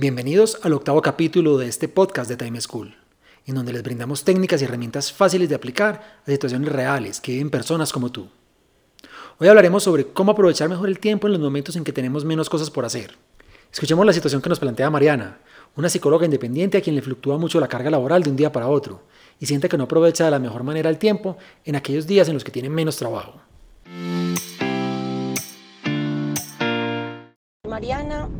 Bienvenidos al octavo capítulo de este podcast de Time School, en donde les brindamos técnicas y herramientas fáciles de aplicar a situaciones reales que viven personas como tú. Hoy hablaremos sobre cómo aprovechar mejor el tiempo en los momentos en que tenemos menos cosas por hacer. Escuchemos la situación que nos plantea Mariana, una psicóloga independiente a quien le fluctúa mucho la carga laboral de un día para otro y siente que no aprovecha de la mejor manera el tiempo en aquellos días en los que tiene menos trabajo. Mariana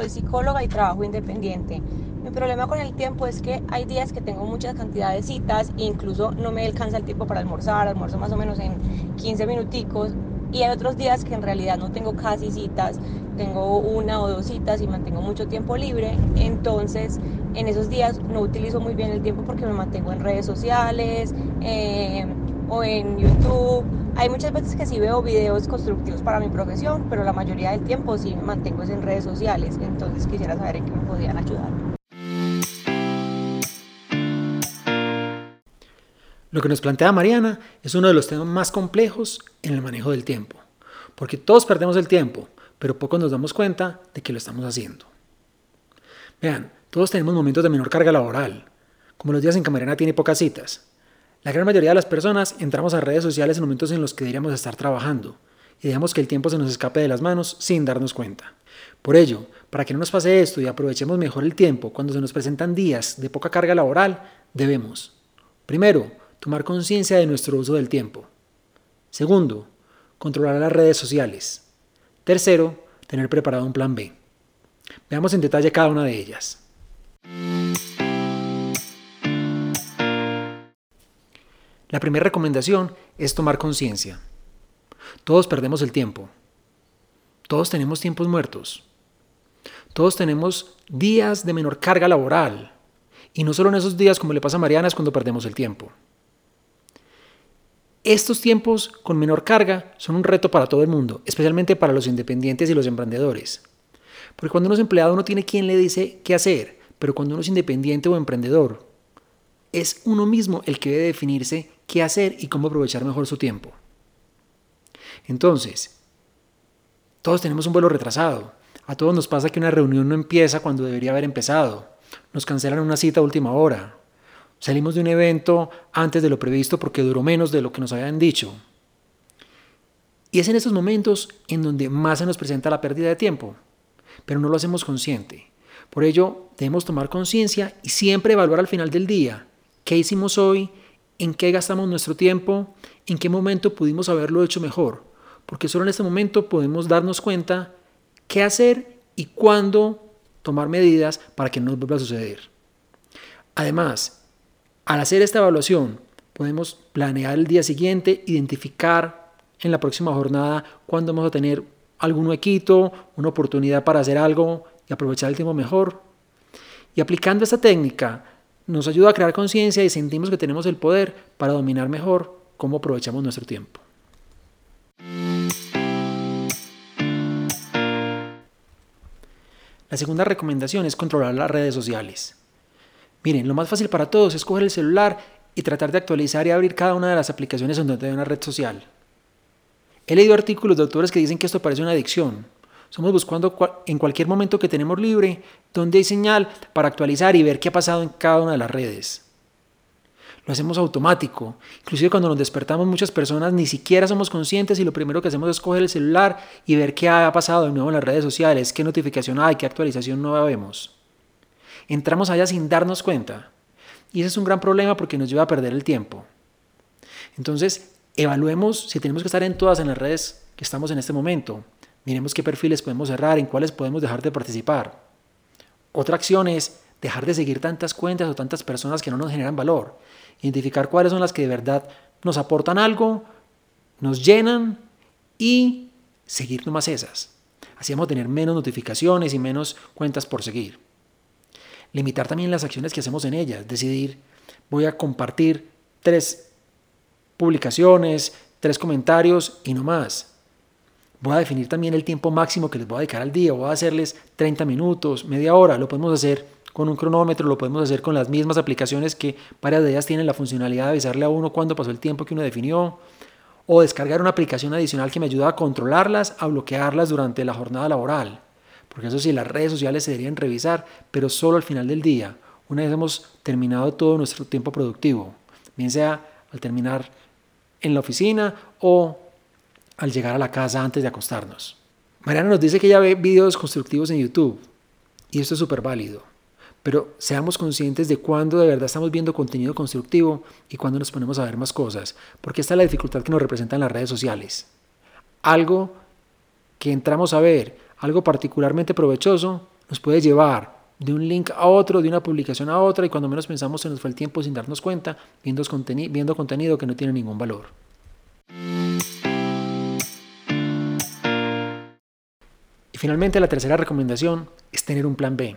soy psicóloga y trabajo independiente. Mi problema con el tiempo es que hay días que tengo muchas cantidades de citas e incluso no me alcanza el tiempo para almorzar, almuerzo más o menos en 15 minuticos y hay otros días que en realidad no tengo casi citas, tengo una o dos citas y mantengo mucho tiempo libre, entonces en esos días no utilizo muy bien el tiempo porque me mantengo en redes sociales eh, o en YouTube hay muchas veces que sí veo videos constructivos para mi profesión, pero la mayoría del tiempo sí me mantengo en redes sociales, entonces quisiera saber en qué me podían ayudar. Lo que nos plantea Mariana es uno de los temas más complejos en el manejo del tiempo, porque todos perdemos el tiempo, pero poco nos damos cuenta de que lo estamos haciendo. Vean, todos tenemos momentos de menor carga laboral, como los días en que Mariana tiene pocas citas, la gran mayoría de las personas entramos a redes sociales en momentos en los que deberíamos estar trabajando y dejamos que el tiempo se nos escape de las manos sin darnos cuenta. Por ello, para que no nos pase esto y aprovechemos mejor el tiempo cuando se nos presentan días de poca carga laboral, debemos, primero, tomar conciencia de nuestro uso del tiempo. Segundo, controlar las redes sociales. Tercero, tener preparado un plan B. Veamos en detalle cada una de ellas. La primera recomendación es tomar conciencia. Todos perdemos el tiempo. Todos tenemos tiempos muertos. Todos tenemos días de menor carga laboral. Y no solo en esos días, como le pasa a Mariana, es cuando perdemos el tiempo. Estos tiempos con menor carga son un reto para todo el mundo, especialmente para los independientes y los emprendedores. Porque cuando uno es empleado uno tiene quien le dice qué hacer, pero cuando uno es independiente o emprendedor, es uno mismo el que debe definirse qué hacer y cómo aprovechar mejor su tiempo. Entonces, todos tenemos un vuelo retrasado. A todos nos pasa que una reunión no empieza cuando debería haber empezado. Nos cancelan una cita a última hora. Salimos de un evento antes de lo previsto porque duró menos de lo que nos habían dicho. Y es en estos momentos en donde más se nos presenta la pérdida de tiempo, pero no lo hacemos consciente. Por ello, debemos tomar conciencia y siempre evaluar al final del día qué hicimos hoy en qué gastamos nuestro tiempo, en qué momento pudimos haberlo hecho mejor, porque solo en este momento podemos darnos cuenta qué hacer y cuándo tomar medidas para que no vuelva a suceder. Además, al hacer esta evaluación, podemos planear el día siguiente, identificar en la próxima jornada cuándo vamos a tener algún huequito, una oportunidad para hacer algo y aprovechar el tiempo mejor. Y aplicando esta técnica, nos ayuda a crear conciencia y sentimos que tenemos el poder para dominar mejor cómo aprovechamos nuestro tiempo. La segunda recomendación es controlar las redes sociales. Miren, lo más fácil para todos es coger el celular y tratar de actualizar y abrir cada una de las aplicaciones donde hay una red social. He leído artículos de autores que dicen que esto parece una adicción, somos buscando en cualquier momento que tenemos libre donde hay señal para actualizar y ver qué ha pasado en cada una de las redes. Lo hacemos automático. Inclusive cuando nos despertamos muchas personas ni siquiera somos conscientes y lo primero que hacemos es coger el celular y ver qué ha pasado de nuevo en las redes sociales, qué notificación hay, qué actualización nueva vemos. Entramos allá sin darnos cuenta. Y ese es un gran problema porque nos lleva a perder el tiempo. Entonces, evaluemos si tenemos que estar en todas en las redes que estamos en este momento. Miremos qué perfiles podemos cerrar, en cuáles podemos dejar de participar. Otra acción es dejar de seguir tantas cuentas o tantas personas que no nos generan valor. Identificar cuáles son las que de verdad nos aportan algo, nos llenan y seguir nomás esas. Así vamos a tener menos notificaciones y menos cuentas por seguir. Limitar también las acciones que hacemos en ellas. Decidir, voy a compartir tres publicaciones, tres comentarios y no más. Voy a definir también el tiempo máximo que les voy a dedicar al día. Voy a hacerles 30 minutos, media hora. Lo podemos hacer con un cronómetro, lo podemos hacer con las mismas aplicaciones que varias de ellas tienen la funcionalidad de avisarle a uno cuándo pasó el tiempo que uno definió. O descargar una aplicación adicional que me ayuda a controlarlas, a bloquearlas durante la jornada laboral. Porque eso sí, las redes sociales se deberían revisar, pero solo al final del día, una vez hemos terminado todo nuestro tiempo productivo, bien sea al terminar en la oficina o al llegar a la casa antes de acostarnos. Mariana nos dice que ya ve videos constructivos en YouTube y esto es súper válido. Pero seamos conscientes de cuándo de verdad estamos viendo contenido constructivo y cuándo nos ponemos a ver más cosas, porque esta es la dificultad que nos representan las redes sociales. Algo que entramos a ver, algo particularmente provechoso, nos puede llevar de un link a otro, de una publicación a otra, y cuando menos pensamos se nos fue el tiempo sin darnos cuenta, viendo contenido que no tiene ningún valor. Finalmente la tercera recomendación es tener un plan B.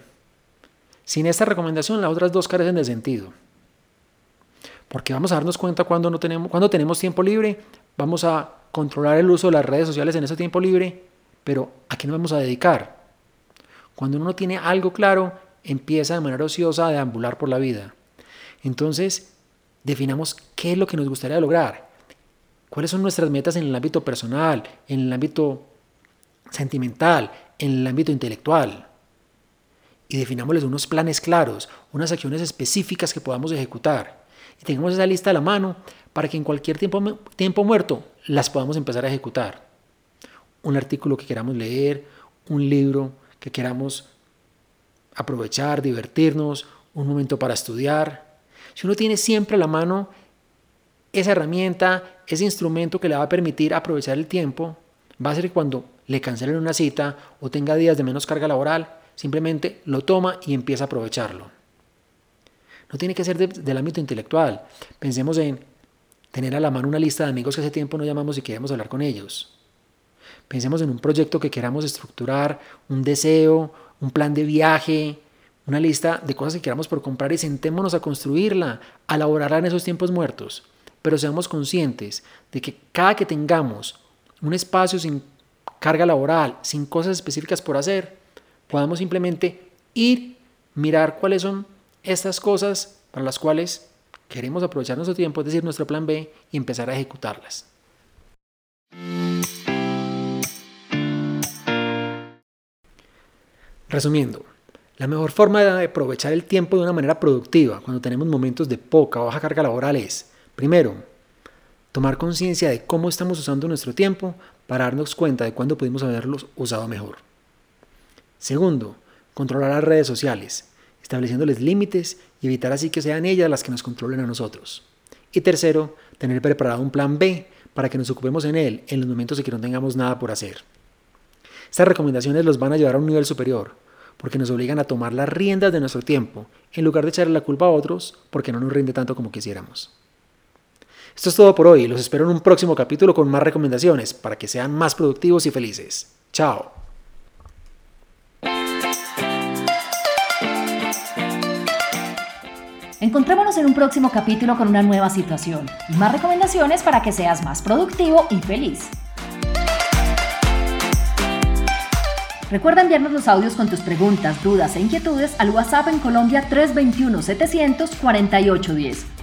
Sin esta recomendación, las otras dos carecen de sentido. Porque vamos a darnos cuenta cuando, no tenemos, cuando tenemos tiempo libre, vamos a controlar el uso de las redes sociales en ese tiempo libre, pero ¿a qué nos vamos a dedicar? Cuando uno no tiene algo claro, empieza de manera ociosa a deambular por la vida. Entonces, definamos qué es lo que nos gustaría lograr. ¿Cuáles son nuestras metas en el ámbito personal, en el ámbito sentimental, en el ámbito intelectual? y definámosles unos planes claros, unas acciones específicas que podamos ejecutar. Y tengamos esa lista a la mano para que en cualquier tiempo, tiempo muerto las podamos empezar a ejecutar. Un artículo que queramos leer, un libro que queramos aprovechar, divertirnos, un momento para estudiar. Si uno tiene siempre a la mano esa herramienta, ese instrumento que le va a permitir aprovechar el tiempo, va a ser cuando le cancelen una cita o tenga días de menos carga laboral, Simplemente lo toma y empieza a aprovecharlo. No tiene que ser del ámbito intelectual. Pensemos en tener a la mano una lista de amigos que hace tiempo no llamamos y queremos hablar con ellos. Pensemos en un proyecto que queramos estructurar, un deseo, un plan de viaje, una lista de cosas que queramos por comprar y sentémonos a construirla, a elaborarla en esos tiempos muertos. Pero seamos conscientes de que cada que tengamos un espacio sin carga laboral, sin cosas específicas por hacer, podamos simplemente ir, mirar cuáles son estas cosas para las cuales queremos aprovechar nuestro tiempo, es decir, nuestro plan B, y empezar a ejecutarlas. Resumiendo, la mejor forma de aprovechar el tiempo de una manera productiva cuando tenemos momentos de poca o baja carga laboral es, primero, tomar conciencia de cómo estamos usando nuestro tiempo para darnos cuenta de cuándo pudimos haberlos usado mejor. Segundo, controlar las redes sociales, estableciéndoles límites y evitar así que sean ellas las que nos controlen a nosotros. Y tercero, tener preparado un plan B para que nos ocupemos en él en los momentos en que no tengamos nada por hacer. Estas recomendaciones los van a llevar a un nivel superior, porque nos obligan a tomar las riendas de nuestro tiempo, en lugar de echarle la culpa a otros porque no nos rinde tanto como quisiéramos. Esto es todo por hoy, los espero en un próximo capítulo con más recomendaciones para que sean más productivos y felices. Chao. Encontrémonos en un próximo capítulo con una nueva situación y más recomendaciones para que seas más productivo y feliz. Recuerda enviarnos los audios con tus preguntas, dudas e inquietudes al WhatsApp en Colombia 321-700-4810